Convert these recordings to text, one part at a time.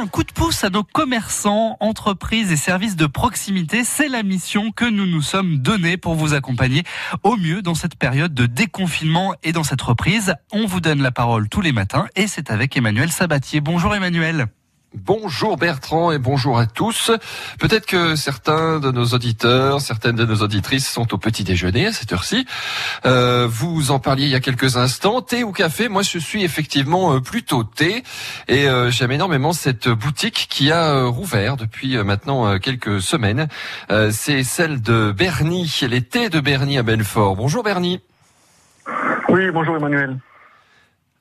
un coup de pouce à nos commerçants, entreprises et services de proximité. C'est la mission que nous nous sommes donnés pour vous accompagner au mieux dans cette période de déconfinement et dans cette reprise. On vous donne la parole tous les matins et c'est avec Emmanuel Sabatier. Bonjour Emmanuel. Bonjour Bertrand et bonjour à tous. Peut-être que certains de nos auditeurs, certaines de nos auditrices sont au petit déjeuner à cette heure-ci. Euh, vous en parliez il y a quelques instants. Thé ou café Moi, je suis effectivement euh, plutôt thé et euh, j'aime énormément cette boutique qui a rouvert depuis maintenant quelques semaines. C'est celle de Bernie, les thés de Bernie à Belfort. Bonjour Bernie. Oui, bonjour Emmanuel.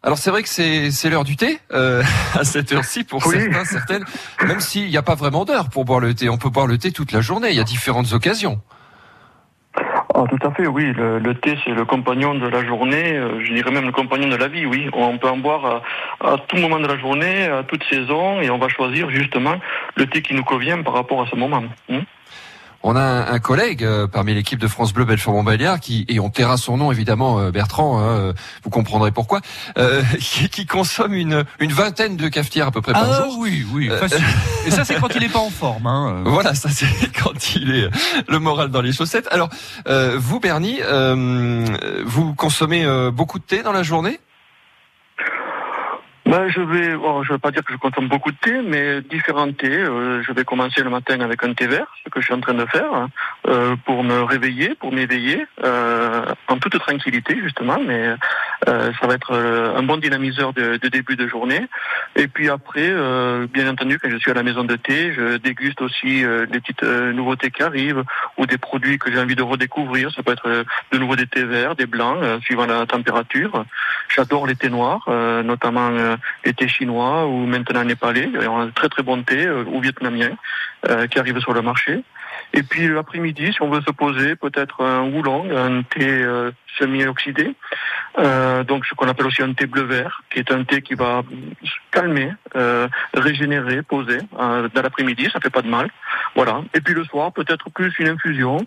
Alors c'est vrai que c'est l'heure du thé euh, à cette heure-ci pour certains, certaines. Même s'il n'y a pas vraiment d'heure pour boire le thé, on peut boire le thé toute la journée. Il y a différentes occasions. Ah, tout à fait, oui. Le, thé, c'est le compagnon de la journée. Euh, je dirais même le compagnon de la vie, oui. On peut en boire à, tout moment de la journée, à toute saison, et on va choisir justement le thé qui nous convient par rapport à ce moment. Hmm on a un, collègue euh, parmi l'équipe de France Bleu Belfort Montbéliard qui et on taira son nom évidemment euh, Bertrand, hein, euh, vous comprendrez pourquoi, qui, consomme une, une vingtaine de cafetières à peu près par ah, jour. Oui, oui, facile. et ça c'est quand il est pas en forme. Hein. Voilà, ça c'est quand il est le moral dans les chaussettes. Alors vous Bernie, vous consommez beaucoup de thé dans la journée? Ben, je vais, bon, je vais pas dire que je consomme beaucoup de thé, mais différents thés. Euh, je vais commencer le matin avec un thé vert, ce que je suis en train de faire, euh, pour me réveiller, pour m'éveiller, euh, en toute tranquillité justement. Mais euh, ça va être euh, un bon dynamiseur de, de, début de journée. Et puis après, euh, bien entendu, quand je suis à la maison de thé, je déguste aussi des petites nouveautés qui arrivent ou des produits que j'ai envie de redécouvrir. Ça peut être de nouveau des thés verts, des blancs, suivant la température. J'adore les thés noirs, notamment les thés chinois ou maintenant népalais. Il y a un très très bon thé ou vietnamien qui arrive sur le marché. Et puis l'après-midi, si on veut se poser, peut-être un oolong, un thé semi-oxydé. Euh, donc ce qu'on appelle aussi un thé bleu vert, qui est un thé qui va calmer, euh, régénérer, poser euh, dans l'après-midi, ça fait pas de mal. Voilà. Et puis le soir, peut-être plus une infusion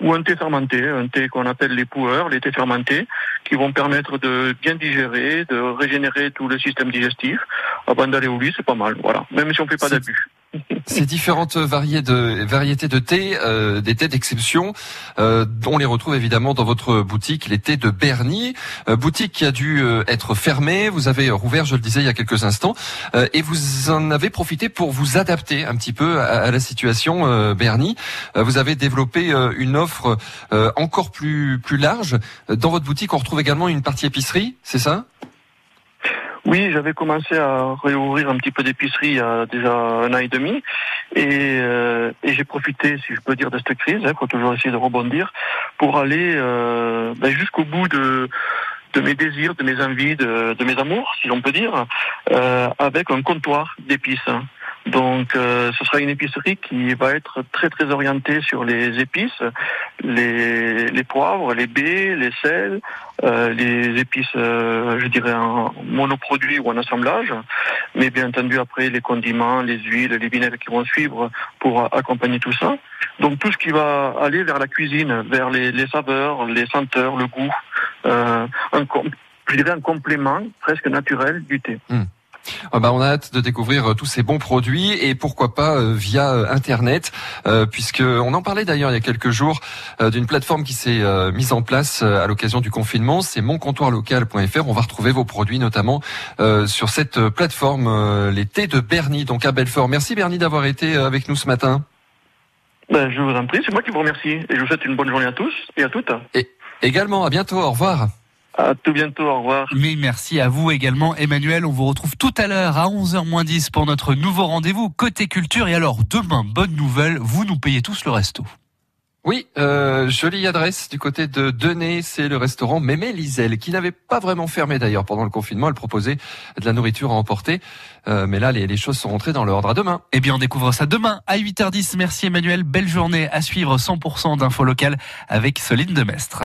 ou un thé fermenté, un thé qu'on appelle les poueurs, les thés fermentés, qui vont permettre de bien digérer, de régénérer tout le système digestif. Avant d'aller au lit, c'est pas mal. Voilà. Même si on fait pas d'abus. Ces différentes variétés de, variétés de thé, euh, des thés d'exception, euh, on les retrouve évidemment dans votre boutique, les thés de Bernie, euh, boutique qui a dû euh, être fermée. Vous avez rouvert, je le disais il y a quelques instants, euh, et vous en avez profité pour vous adapter un petit peu à, la situation Bernie. vous avez développé une offre encore plus plus large. Dans votre boutique, on retrouve également une partie épicerie, c'est ça? Oui, j'avais commencé à réouvrir un petit peu d'épicerie il y a déjà un an et demi. Et, euh, j'ai profité, si je peux dire, de cette crise, hein, faut toujours essayer de rebondir, pour aller euh, ben, jusqu'au bout de mes désirs, de mes envies, de, mes amours, si l'on peut dire, euh, avec un comptoir d'épices. Donc, euh, ce sera une épicerie qui va être très très orientée sur les épices, les, les poivres, les baies, les sels, euh, les épices, euh, je dirais en monoproduit ou en assemblage, mais bien entendu après les condiments, les huiles, les vinaigres qui vont suivre pour accompagner tout ça. Donc tout ce qui va aller vers la cuisine, vers les, les saveurs, les senteurs, le goût, un, je dirais un complément presque naturel du thé. Hmm. Ah bah, on a hâte de découvrir euh, tous ces bons produits et pourquoi pas euh, via euh, internet, puisque on en parlait d'ailleurs il y a quelques jours d'une plateforme qui s'est mise en place à l'occasion du confinement. C'est moncomptoirlocal.fr. On va retrouver vos produits notamment sur cette plateforme, les thés de Bernie, donc à Belfort. Merci Bernie d'avoir été avec nous ce matin. Ben, je vous en prie, c'est moi qui vous remercie et je vous souhaite une bonne journée à tous et à toutes. Et également, à bientôt, au revoir. À tout bientôt, au revoir. Mais merci à vous également, Emmanuel. On vous retrouve tout à l'heure à 11h 10 pour notre nouveau rendez-vous côté culture. Et alors, demain, bonne nouvelle, vous nous payez tous le resto. Oui, euh, jolie adresse du côté de Denay, c'est le restaurant Mémé Lisel, qui n'avait pas vraiment fermé d'ailleurs pendant le confinement. Elle proposait de la nourriture à emporter, euh, mais là les, les, choses sont rentrées dans l'ordre. À demain. Eh bien, on découvre ça demain à 8h10. Merci Emmanuel, belle journée à suivre 100% d'infos locales avec Soline Demestre.